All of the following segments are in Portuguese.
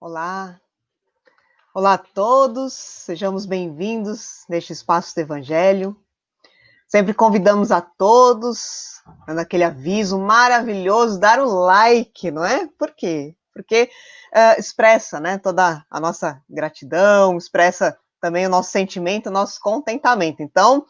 Olá, olá a todos, sejamos bem-vindos neste espaço do Evangelho. Sempre convidamos a todos, dando aquele aviso maravilhoso, dar o like, não é? Por quê? Porque uh, expressa né, toda a nossa gratidão, expressa também o nosso sentimento, o nosso contentamento. Então,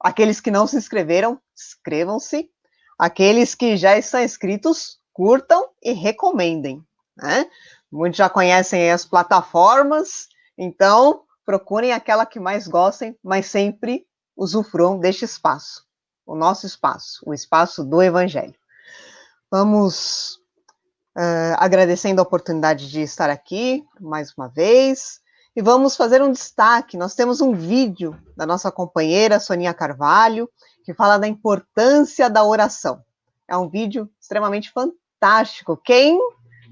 aqueles que não se inscreveram, inscrevam-se. Aqueles que já estão inscritos, curtam e recomendem. Né? Muitos já conhecem as plataformas, então procurem aquela que mais gostem, mas sempre usufruam deste espaço, o nosso espaço, o espaço do Evangelho. Vamos uh, agradecendo a oportunidade de estar aqui mais uma vez e vamos fazer um destaque. Nós temos um vídeo da nossa companheira Soninha Carvalho que fala da importância da oração. É um vídeo extremamente fantástico. Quem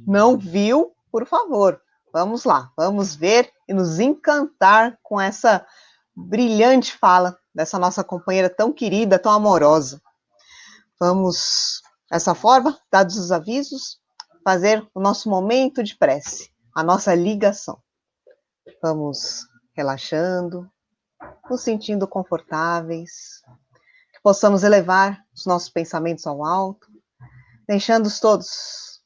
não viu, por favor, vamos lá, vamos ver e nos encantar com essa brilhante fala dessa nossa companheira tão querida, tão amorosa. Vamos, dessa forma, dados os avisos, fazer o nosso momento de prece, a nossa ligação. Vamos relaxando, nos sentindo confortáveis, que possamos elevar os nossos pensamentos ao alto, deixando-os todos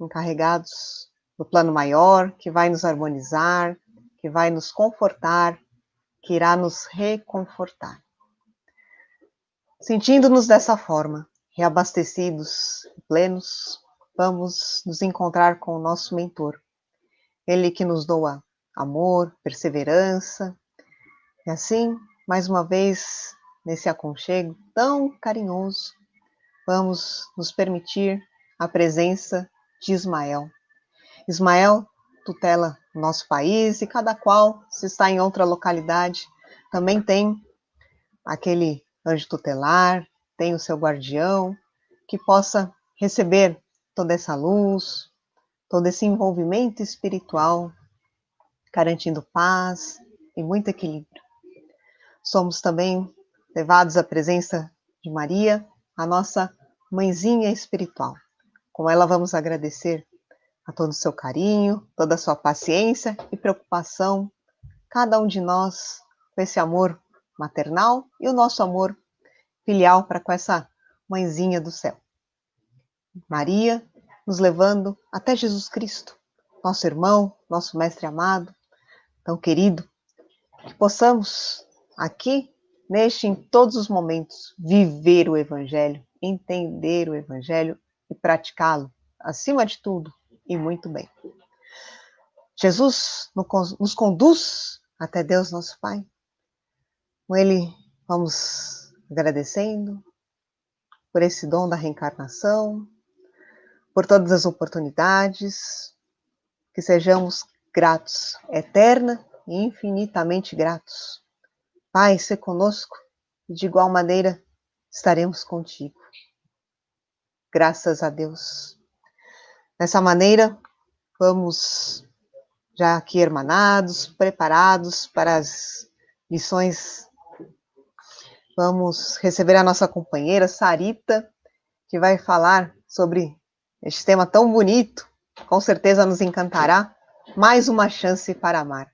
encarregados do plano maior, que vai nos harmonizar, que vai nos confortar, que irá nos reconfortar. Sentindo-nos dessa forma, reabastecidos plenos, vamos nos encontrar com o nosso mentor, ele que nos doa amor, perseverança, e assim, mais uma vez, nesse aconchego tão carinhoso, vamos nos permitir a presença de Ismael, Ismael tutela nosso país e cada qual, se está em outra localidade, também tem aquele anjo tutelar, tem o seu guardião, que possa receber toda essa luz, todo esse envolvimento espiritual, garantindo paz e muito equilíbrio. Somos também levados à presença de Maria, a nossa mãezinha espiritual. Com ela vamos agradecer a todo o seu carinho, toda a sua paciência e preocupação, cada um de nós com esse amor maternal e o nosso amor filial para com essa mãezinha do céu. Maria nos levando até Jesus Cristo, nosso irmão, nosso mestre amado, tão querido, que possamos aqui, neste, em todos os momentos, viver o Evangelho, entender o Evangelho e praticá-lo, acima de tudo, e muito bem. Jesus nos conduz até Deus, nosso Pai. Com Ele, vamos agradecendo por esse dom da reencarnação, por todas as oportunidades, que sejamos gratos, eterna e infinitamente gratos. Pai, se conosco e de igual maneira estaremos contigo. Graças a Deus. Dessa maneira, vamos já aqui hermanados, preparados para as lições. Vamos receber a nossa companheira Sarita, que vai falar sobre este tema tão bonito, com certeza nos encantará. Mais uma chance para amar.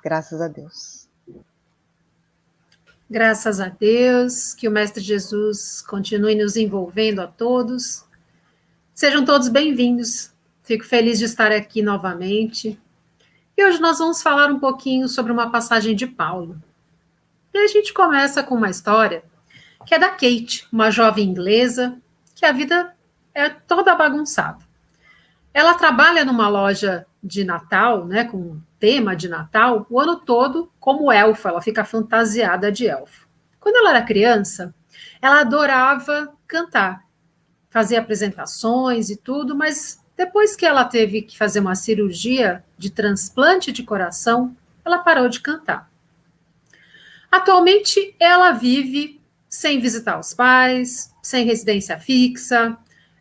Graças a Deus. Graças a Deus, que o Mestre Jesus continue nos envolvendo a todos Sejam todos bem-vindos. Fico feliz de estar aqui novamente. E hoje nós vamos falar um pouquinho sobre uma passagem de Paulo. E a gente começa com uma história que é da Kate, uma jovem inglesa que a vida é toda bagunçada. Ela trabalha numa loja de Natal, né, com tema de Natal, o ano todo como elfa, ela fica fantasiada de elfo. Quando ela era criança, ela adorava cantar fazer apresentações e tudo, mas depois que ela teve que fazer uma cirurgia de transplante de coração, ela parou de cantar. Atualmente, ela vive sem visitar os pais, sem residência fixa,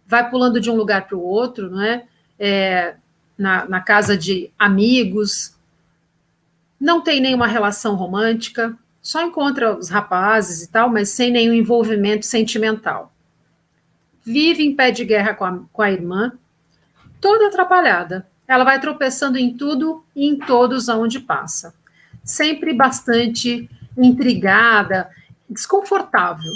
vai pulando de um lugar para o outro, não é? é na, na casa de amigos, não tem nenhuma relação romântica, só encontra os rapazes e tal, mas sem nenhum envolvimento sentimental vive em pé de guerra com a, com a irmã, toda atrapalhada. ela vai tropeçando em tudo e em todos aonde passa. Sempre bastante intrigada, desconfortável.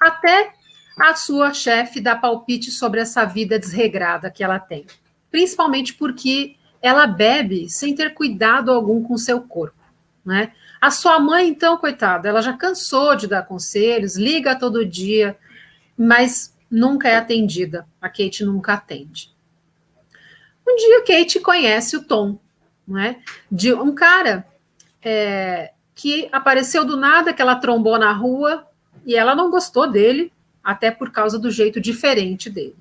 Até a sua chefe dá palpite sobre essa vida desregrada que ela tem. Principalmente porque ela bebe sem ter cuidado algum com seu corpo, né? A sua mãe, então, coitada, ela já cansou de dar conselhos, liga todo dia, mas nunca é atendida. A Kate nunca atende. Um dia, Kate conhece o Tom, não é? De um cara é, que apareceu do nada, que ela trombou na rua e ela não gostou dele, até por causa do jeito diferente dele.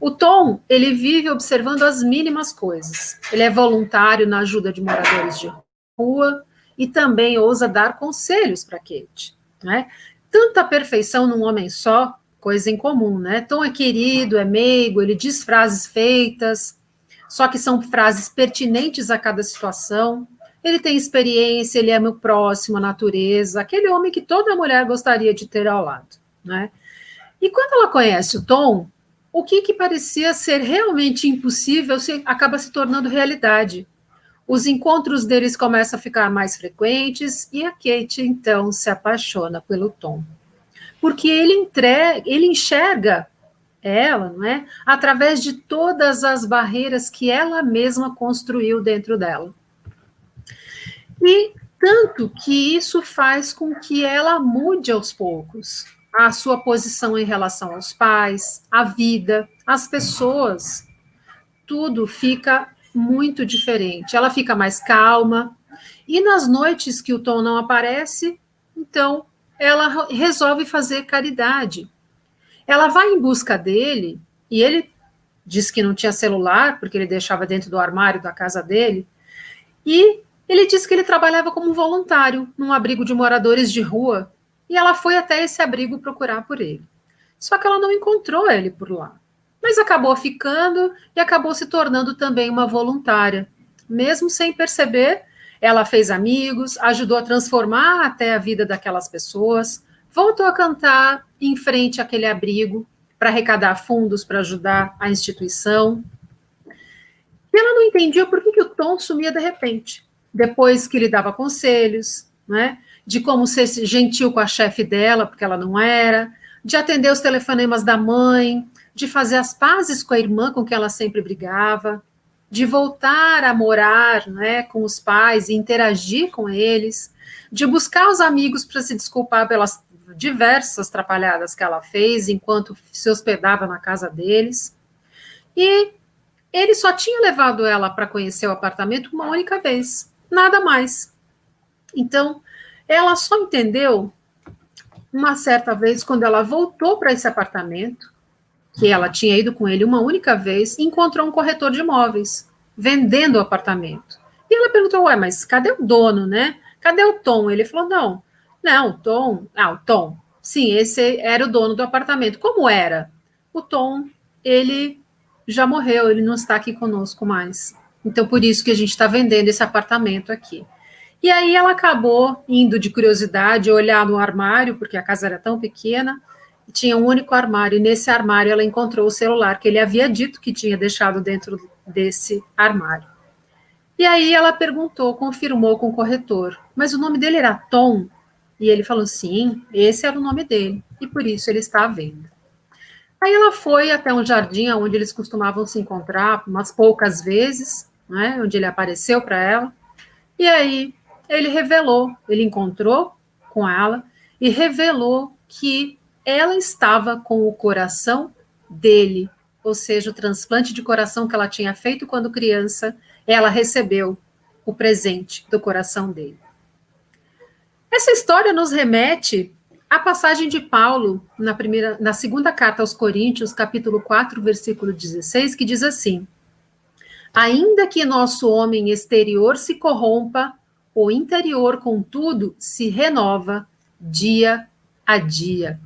O Tom, ele vive observando as mínimas coisas. Ele é voluntário na ajuda de moradores de rua e também ousa dar conselhos para Kate. Né? Tanta perfeição num homem só, coisa em comum, né? Tom é querido, é meigo, ele diz frases feitas, só que são frases pertinentes a cada situação. Ele tem experiência, ele é meu próximo, a natureza, aquele homem que toda mulher gostaria de ter ao lado, né? E quando ela conhece o Tom, o que, que parecia ser realmente impossível se, acaba se tornando realidade. Os encontros deles começam a ficar mais frequentes e a Kate então se apaixona pelo Tom. Porque ele, entrega, ele enxerga ela, não é? Através de todas as barreiras que ela mesma construiu dentro dela. E tanto que isso faz com que ela mude aos poucos a sua posição em relação aos pais, à vida, às pessoas. Tudo fica muito diferente. Ela fica mais calma. E nas noites que o Tom não aparece, então ela resolve fazer caridade. Ela vai em busca dele e ele diz que não tinha celular, porque ele deixava dentro do armário da casa dele. E ele disse que ele trabalhava como voluntário num abrigo de moradores de rua e ela foi até esse abrigo procurar por ele. Só que ela não encontrou ele por lá. Mas acabou ficando e acabou se tornando também uma voluntária. Mesmo sem perceber, ela fez amigos, ajudou a transformar até a vida daquelas pessoas, voltou a cantar em frente àquele abrigo para arrecadar fundos para ajudar a instituição. E ela não entendia por que, que o Tom sumia de repente, depois que lhe dava conselhos, né? de como ser gentil com a chefe dela, porque ela não era, de atender os telefonemas da mãe, de fazer as pazes com a irmã com quem ela sempre brigava, de voltar a morar né, com os pais e interagir com eles, de buscar os amigos para se desculpar pelas diversas atrapalhadas que ela fez enquanto se hospedava na casa deles. E ele só tinha levado ela para conhecer o apartamento uma única vez, nada mais. Então, ela só entendeu uma certa vez, quando ela voltou para esse apartamento, que ela tinha ido com ele uma única vez, encontrou um corretor de imóveis vendendo o apartamento. E ela perguntou: Ué, mas cadê o dono, né? Cadê o Tom? Ele falou: Não, não, o Tom. Ah, o Tom. Sim, esse era o dono do apartamento. Como era? O Tom, ele já morreu, ele não está aqui conosco mais. Então, por isso que a gente está vendendo esse apartamento aqui. E aí ela acabou indo de curiosidade olhar no armário, porque a casa era tão pequena, tinha um único armário, e nesse armário ela encontrou o celular que ele havia dito que tinha deixado dentro desse armário. E aí ela perguntou, confirmou com o corretor, mas o nome dele era Tom? E ele falou, sim, esse era o nome dele, e por isso ele está à venda. Aí ela foi até um jardim onde eles costumavam se encontrar umas poucas vezes, né, onde ele apareceu para ela, e aí ele revelou, ele encontrou com ela e revelou que ela estava com o coração dele, ou seja, o transplante de coração que ela tinha feito quando criança, ela recebeu o presente do coração dele. Essa história nos remete à passagem de Paulo na primeira na segunda carta aos Coríntios, capítulo 4, versículo 16, que diz assim: Ainda que nosso homem exterior se corrompa, o interior, contudo, se renova dia a dia.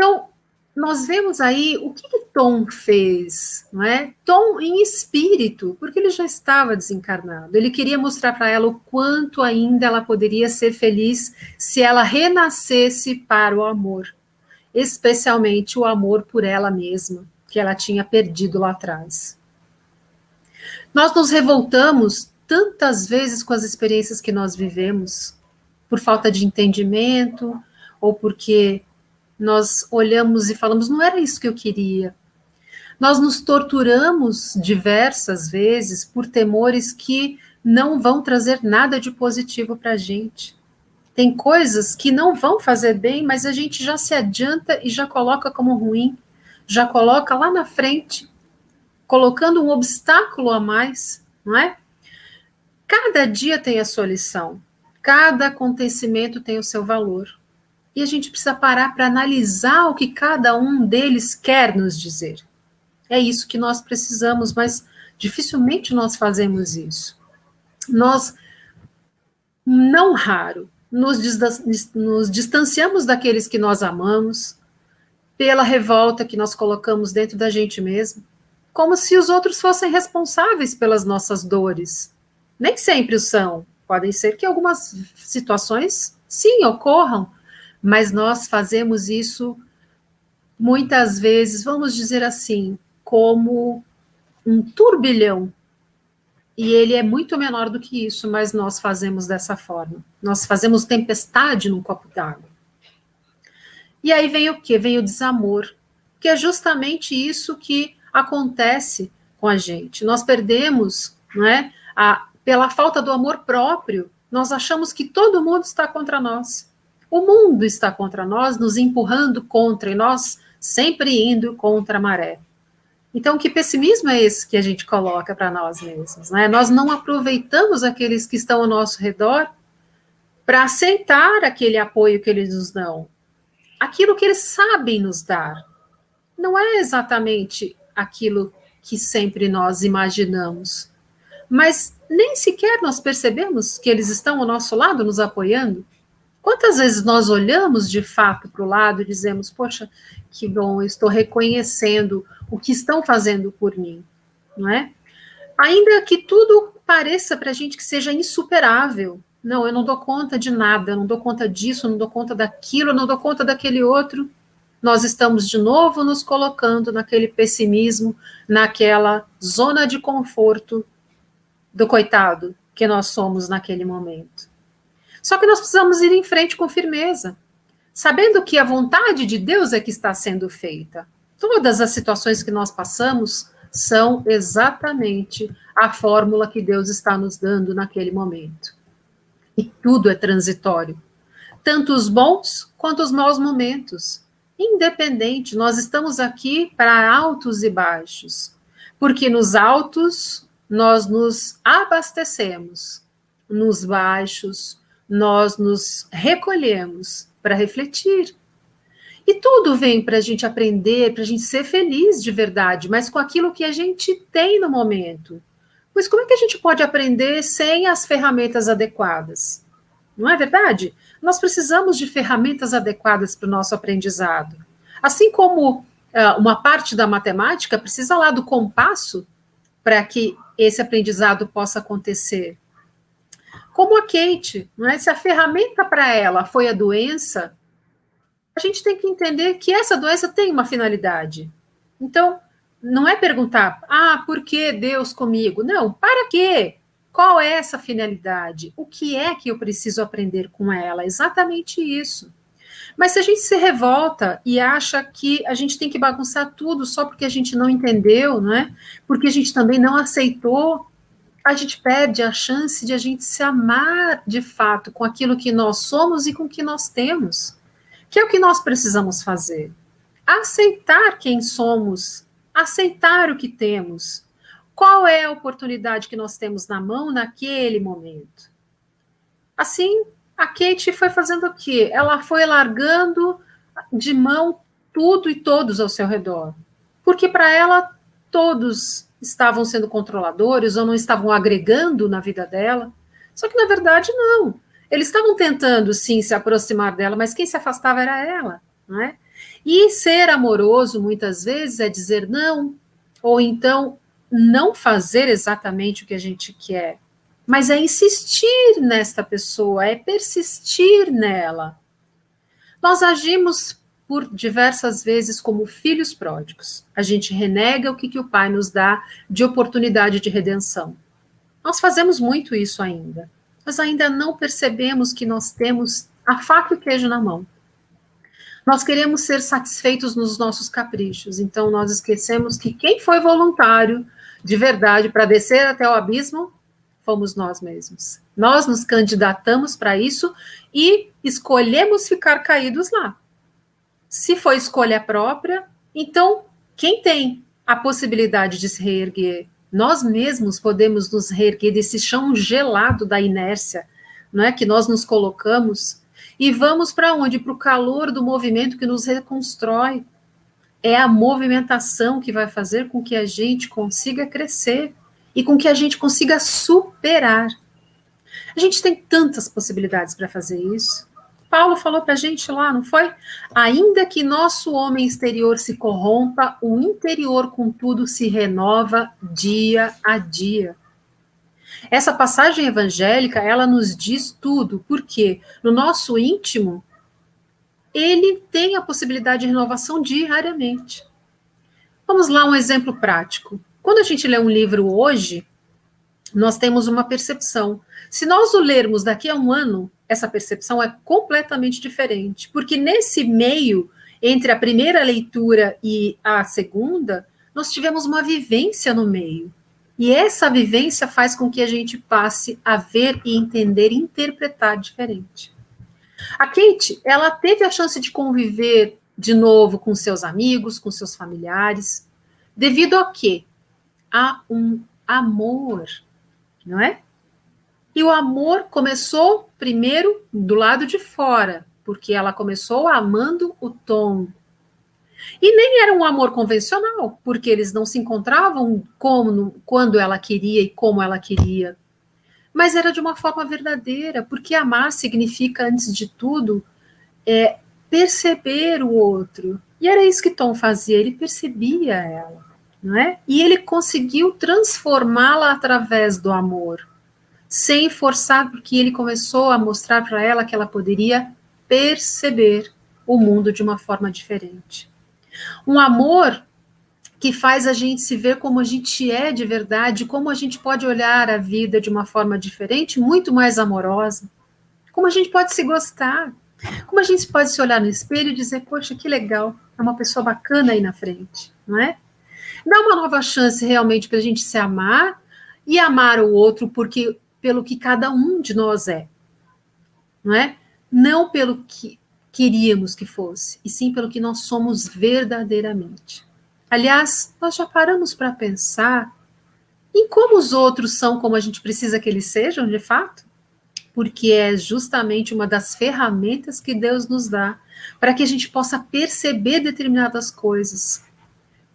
Então, nós vemos aí o que, que Tom fez, não é? Tom em espírito, porque ele já estava desencarnado. Ele queria mostrar para ela o quanto ainda ela poderia ser feliz se ela renascesse para o amor, especialmente o amor por ela mesma, que ela tinha perdido lá atrás. Nós nos revoltamos tantas vezes com as experiências que nós vivemos, por falta de entendimento, ou porque nós olhamos e falamos, não era isso que eu queria. Nós nos torturamos diversas vezes por temores que não vão trazer nada de positivo para a gente. Tem coisas que não vão fazer bem, mas a gente já se adianta e já coloca como ruim, já coloca lá na frente, colocando um obstáculo a mais, não é? Cada dia tem a sua lição, cada acontecimento tem o seu valor. E a gente precisa parar para analisar o que cada um deles quer nos dizer. É isso que nós precisamos, mas dificilmente nós fazemos isso. Nós, não raro, nos, nos distanciamos daqueles que nós amamos, pela revolta que nós colocamos dentro da gente mesmo, como se os outros fossem responsáveis pelas nossas dores. Nem sempre o são. Podem ser que algumas situações, sim, ocorram, mas nós fazemos isso muitas vezes, vamos dizer assim, como um turbilhão. E ele é muito menor do que isso, mas nós fazemos dessa forma. Nós fazemos tempestade num copo d'água. E aí vem o que? Vem o desamor, que é justamente isso que acontece com a gente. Nós perdemos, não é? A, pela falta do amor próprio, nós achamos que todo mundo está contra nós. O mundo está contra nós, nos empurrando contra, e nós sempre indo contra a maré. Então, que pessimismo é esse que a gente coloca para nós mesmos? Né? Nós não aproveitamos aqueles que estão ao nosso redor para aceitar aquele apoio que eles nos dão, aquilo que eles sabem nos dar. Não é exatamente aquilo que sempre nós imaginamos, mas nem sequer nós percebemos que eles estão ao nosso lado, nos apoiando. Quantas vezes nós olhamos de fato para o lado e dizemos, poxa, que bom, estou reconhecendo o que estão fazendo por mim, não é? Ainda que tudo pareça para a gente que seja insuperável, não, eu não dou conta de nada, eu não dou conta disso, eu não dou conta daquilo, eu não dou conta daquele outro. Nós estamos de novo nos colocando naquele pessimismo, naquela zona de conforto do coitado que nós somos naquele momento. Só que nós precisamos ir em frente com firmeza, sabendo que a vontade de Deus é que está sendo feita. Todas as situações que nós passamos são exatamente a fórmula que Deus está nos dando naquele momento. E tudo é transitório, tanto os bons quanto os maus momentos. Independente, nós estamos aqui para altos e baixos, porque nos altos nós nos abastecemos, nos baixos nós nos recolhemos para refletir. E tudo vem para a gente aprender, para a gente ser feliz de verdade, mas com aquilo que a gente tem no momento. Pois como é que a gente pode aprender sem as ferramentas adequadas? Não é verdade? Nós precisamos de ferramentas adequadas para o nosso aprendizado. Assim como uh, uma parte da matemática precisa lá do compasso para que esse aprendizado possa acontecer. Como a Kate, não é? se a ferramenta para ela foi a doença, a gente tem que entender que essa doença tem uma finalidade. Então, não é perguntar, ah, por que Deus comigo? Não, para quê? Qual é essa finalidade? O que é que eu preciso aprender com ela? Exatamente isso. Mas se a gente se revolta e acha que a gente tem que bagunçar tudo só porque a gente não entendeu, não é? Porque a gente também não aceitou, a gente perde a chance de a gente se amar de fato com aquilo que nós somos e com o que nós temos. Que é o que nós precisamos fazer. Aceitar quem somos, aceitar o que temos. Qual é a oportunidade que nós temos na mão naquele momento? Assim, a Kate foi fazendo o quê? Ela foi largando de mão tudo e todos ao seu redor. Porque para ela, todos estavam sendo controladores ou não estavam agregando na vida dela. Só que, na verdade, não. Eles estavam tentando, sim, se aproximar dela, mas quem se afastava era ela. Não é? E ser amoroso, muitas vezes, é dizer não, ou então não fazer exatamente o que a gente quer mas é insistir nesta pessoa, é persistir nela. Nós agimos por diversas vezes como filhos pródigos. A gente renega o que, que o Pai nos dá de oportunidade de redenção. Nós fazemos muito isso ainda, mas ainda não percebemos que nós temos a faca e o queijo na mão. Nós queremos ser satisfeitos nos nossos caprichos, então nós esquecemos que quem foi voluntário de verdade para descer até o abismo fomos nós mesmos. Nós nos candidatamos para isso e escolhemos ficar caídos lá. Se foi escolha própria, então quem tem a possibilidade de se reerguer? Nós mesmos podemos nos reerguer desse chão gelado da inércia, não é que nós nos colocamos e vamos para onde? Para o calor do movimento que nos reconstrói. É a movimentação que vai fazer com que a gente consiga crescer e com que a gente consiga superar. A gente tem tantas possibilidades para fazer isso. Paulo falou para a gente lá, não foi? Ainda que nosso homem exterior se corrompa, o interior, contudo, se renova dia a dia. Essa passagem evangélica, ela nos diz tudo, porque no nosso íntimo, ele tem a possibilidade de renovação diariamente. Vamos lá, um exemplo prático. Quando a gente lê um livro hoje, nós temos uma percepção. Se nós o lermos daqui a um ano, essa percepção é completamente diferente, porque nesse meio, entre a primeira leitura e a segunda, nós tivemos uma vivência no meio. E essa vivência faz com que a gente passe a ver e entender e interpretar diferente. A Kate, ela teve a chance de conviver de novo com seus amigos, com seus familiares, devido a quê? A um amor, não é? E o amor começou primeiro do lado de fora, porque ela começou amando o Tom. E nem era um amor convencional, porque eles não se encontravam como, quando ela queria e como ela queria. Mas era de uma forma verdadeira, porque amar significa, antes de tudo, é, perceber o outro. E era isso que Tom fazia, ele percebia ela, não é? E ele conseguiu transformá-la através do amor sem forçar, porque ele começou a mostrar para ela que ela poderia perceber o mundo de uma forma diferente. Um amor que faz a gente se ver como a gente é de verdade, como a gente pode olhar a vida de uma forma diferente, muito mais amorosa, como a gente pode se gostar, como a gente pode se olhar no espelho e dizer, poxa, que legal, é uma pessoa bacana aí na frente, não é? Dá uma nova chance realmente para a gente se amar e amar o outro, porque pelo que cada um de nós é, não é? Não pelo que queríamos que fosse, e sim pelo que nós somos verdadeiramente. Aliás, nós já paramos para pensar em como os outros são como a gente precisa que eles sejam, de fato? Porque é justamente uma das ferramentas que Deus nos dá para que a gente possa perceber determinadas coisas.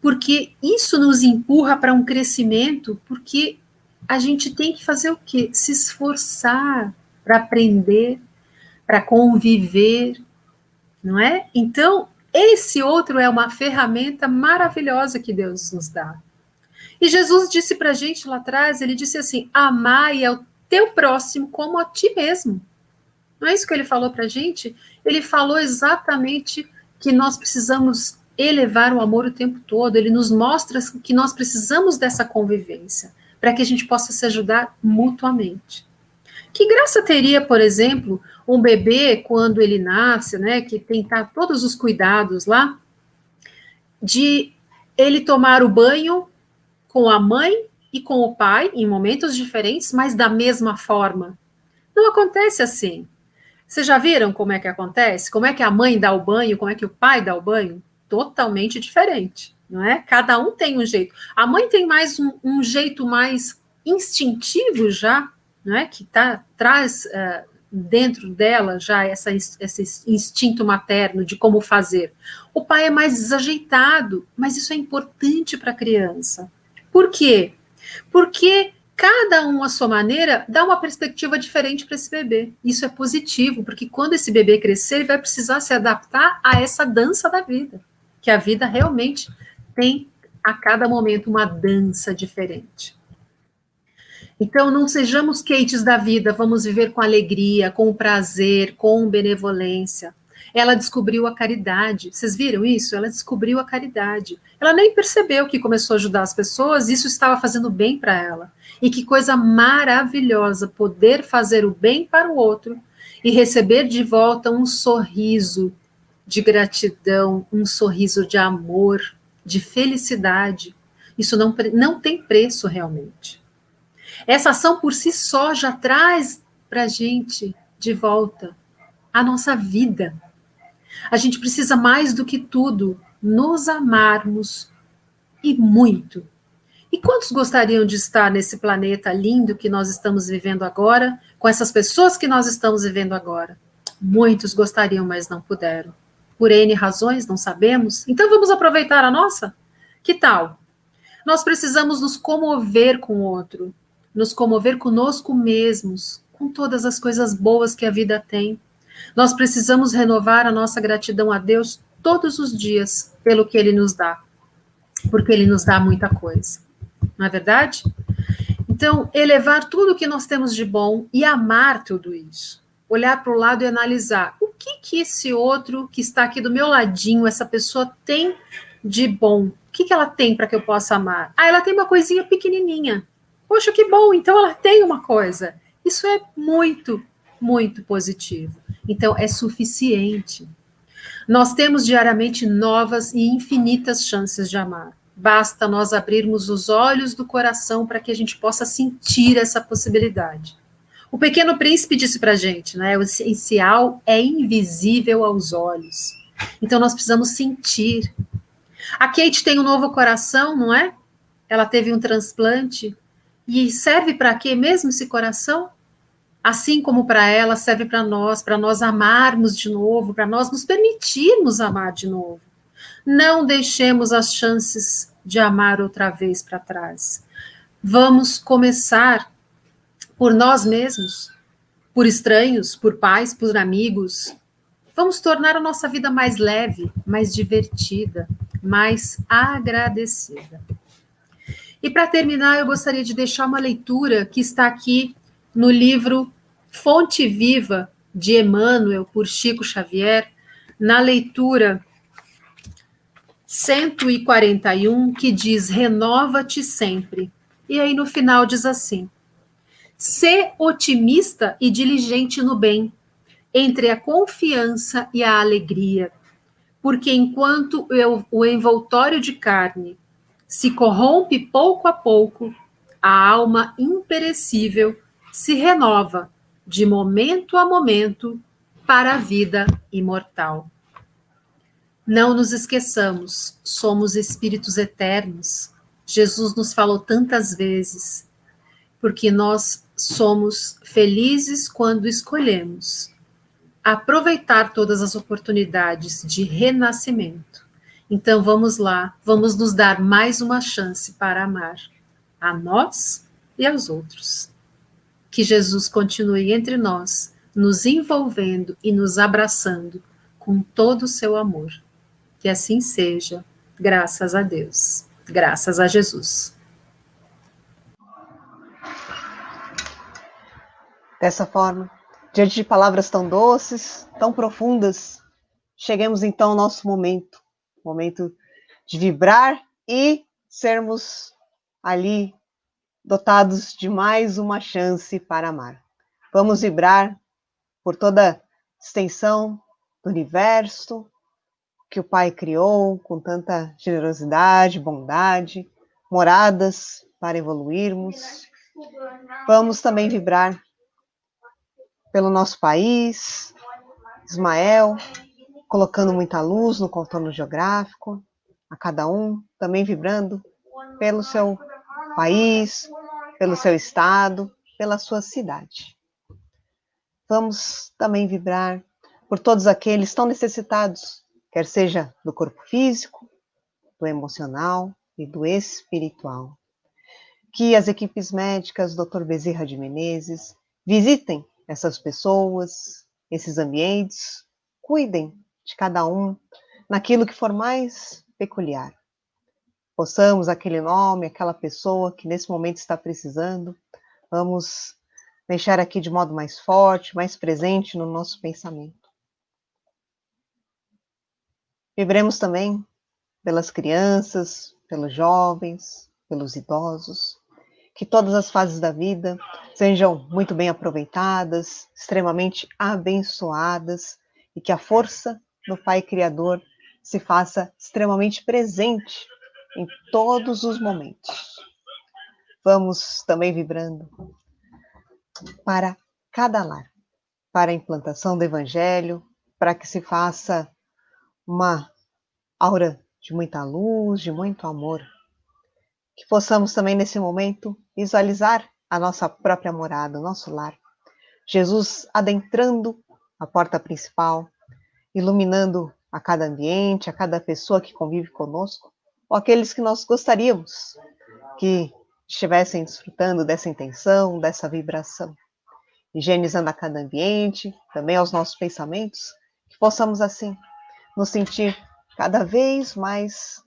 Porque isso nos empurra para um crescimento, porque a gente tem que fazer o quê? Se esforçar para aprender, para conviver, não é? Então, esse outro é uma ferramenta maravilhosa que Deus nos dá. E Jesus disse para a gente lá atrás, ele disse assim, amai ao teu próximo como a ti mesmo. Não é isso que ele falou para a gente? Ele falou exatamente que nós precisamos elevar o amor o tempo todo, ele nos mostra que nós precisamos dessa convivência para que a gente possa se ajudar mutuamente. Que graça teria, por exemplo, um bebê quando ele nasce, né, que tem tá, todos os cuidados lá, de ele tomar o banho com a mãe e com o pai em momentos diferentes, mas da mesma forma. Não acontece assim. Vocês já viram como é que acontece? Como é que a mãe dá o banho, como é que o pai dá o banho? Totalmente diferente não é? Cada um tem um jeito. A mãe tem mais um, um jeito mais instintivo já, não é? Que tá, traz uh, dentro dela já essa, esse instinto materno de como fazer. O pai é mais desajeitado, mas isso é importante para a criança. Por quê? Porque cada um à sua maneira dá uma perspectiva diferente para esse bebê. Isso é positivo, porque quando esse bebê crescer, ele vai precisar se adaptar a essa dança da vida, que a vida realmente tem a cada momento uma dança diferente. Então, não sejamos Kates da vida, vamos viver com alegria, com prazer, com benevolência. ela descobriu a caridade. Vocês viram isso? Ela descobriu a caridade. Ela nem percebeu que começou a ajudar as pessoas, isso estava fazendo bem para ela. E que coisa maravilhosa poder fazer o bem para o outro e receber de volta um sorriso de gratidão, um sorriso de amor, de felicidade. Isso não, não tem preço realmente. Essa ação por si só já traz para a gente de volta a nossa vida. A gente precisa mais do que tudo nos amarmos e muito. E quantos gostariam de estar nesse planeta lindo que nós estamos vivendo agora, com essas pessoas que nós estamos vivendo agora? Muitos gostariam, mas não puderam. Por N razões, não sabemos. Então vamos aproveitar a nossa? Que tal? Nós precisamos nos comover com o outro, nos comover conosco mesmos, com todas as coisas boas que a vida tem. Nós precisamos renovar a nossa gratidão a Deus todos os dias pelo que Ele nos dá, porque Ele nos dá muita coisa, não é verdade? Então, elevar tudo que nós temos de bom e amar tudo isso. Olhar para o lado e analisar o que que esse outro que está aqui do meu ladinho, essa pessoa tem de bom. O que, que ela tem para que eu possa amar? Ah, ela tem uma coisinha pequenininha. Poxa, que bom, então ela tem uma coisa. Isso é muito, muito positivo. Então, é suficiente. Nós temos diariamente novas e infinitas chances de amar. Basta nós abrirmos os olhos do coração para que a gente possa sentir essa possibilidade. O Pequeno Príncipe disse para gente, né? O essencial é invisível aos olhos. Então nós precisamos sentir. A Kate tem um novo coração, não é? Ela teve um transplante. E serve para quê mesmo esse coração? assim como para ela serve para nós, para nós amarmos de novo, para nós nos permitirmos amar de novo. Não deixemos as chances de amar outra vez para trás. Vamos começar por nós mesmos, por estranhos, por pais, por amigos. Vamos tornar a nossa vida mais leve, mais divertida, mais agradecida. E para terminar, eu gostaria de deixar uma leitura que está aqui no livro Fonte Viva de Emmanuel por Chico Xavier, na leitura 141, que diz: Renova-te sempre. E aí no final diz assim: Sê otimista e diligente no bem, entre a confiança e a alegria, porque enquanto o envoltório de carne se corrompe pouco a pouco, a alma imperecível se renova de momento a momento para a vida imortal. Não nos esqueçamos, somos espíritos eternos. Jesus nos falou tantas vezes, porque nós somos felizes quando escolhemos aproveitar todas as oportunidades de renascimento. Então vamos lá, vamos nos dar mais uma chance para amar a nós e aos outros que Jesus continue entre nós, nos envolvendo e nos abraçando com todo o seu amor. Que assim seja, graças a Deus, graças a Jesus. Dessa forma, diante de palavras tão doces, tão profundas, chegamos então ao nosso momento, momento de vibrar e sermos ali dotados de mais uma chance para amar. Vamos vibrar por toda a extensão do universo que o Pai criou com tanta generosidade, bondade, moradas para evoluirmos. Vamos também vibrar pelo nosso país, Ismael, colocando muita luz no contorno geográfico, a cada um, também vibrando pelo seu país, pelo seu estado, pela sua cidade. Vamos também vibrar por todos aqueles tão necessitados, quer seja do corpo físico, do emocional e do espiritual. Que as equipes médicas, Dr. Bezerra de Menezes, visitem essas pessoas, esses ambientes, cuidem de cada um naquilo que for mais peculiar. Possamos aquele nome, aquela pessoa que nesse momento está precisando, vamos deixar aqui de modo mais forte, mais presente no nosso pensamento. Vibremos também pelas crianças, pelos jovens, pelos idosos, que todas as fases da vida sejam muito bem aproveitadas, extremamente abençoadas e que a força do Pai Criador se faça extremamente presente em todos os momentos. Vamos também vibrando para cada lar, para a implantação do Evangelho, para que se faça uma aura de muita luz, de muito amor. Que possamos também nesse momento visualizar a nossa própria morada, o nosso lar. Jesus adentrando a porta principal, iluminando a cada ambiente, a cada pessoa que convive conosco, ou aqueles que nós gostaríamos que estivessem desfrutando dessa intenção, dessa vibração, higienizando a cada ambiente, também aos nossos pensamentos, que possamos assim nos sentir cada vez mais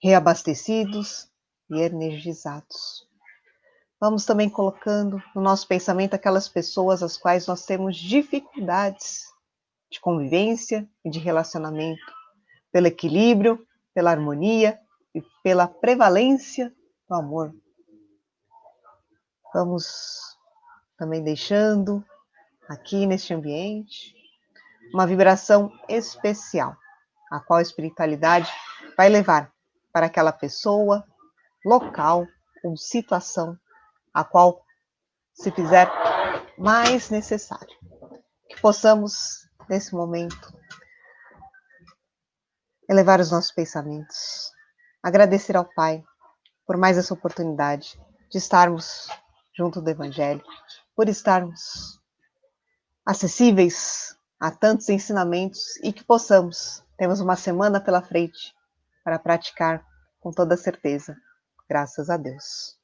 reabastecidos e energizados. Vamos também colocando no nosso pensamento aquelas pessoas às quais nós temos dificuldades de convivência e de relacionamento, pelo equilíbrio, pela harmonia e pela prevalência do amor. Vamos também deixando aqui neste ambiente uma vibração especial, a qual a espiritualidade vai levar para aquela pessoa, local ou situação a qual se fizer mais necessário. Que possamos, nesse momento, elevar os nossos pensamentos, agradecer ao Pai por mais essa oportunidade de estarmos junto do Evangelho, por estarmos acessíveis a tantos ensinamentos e que possamos, temos uma semana pela frente para praticar com toda certeza. Graças a Deus.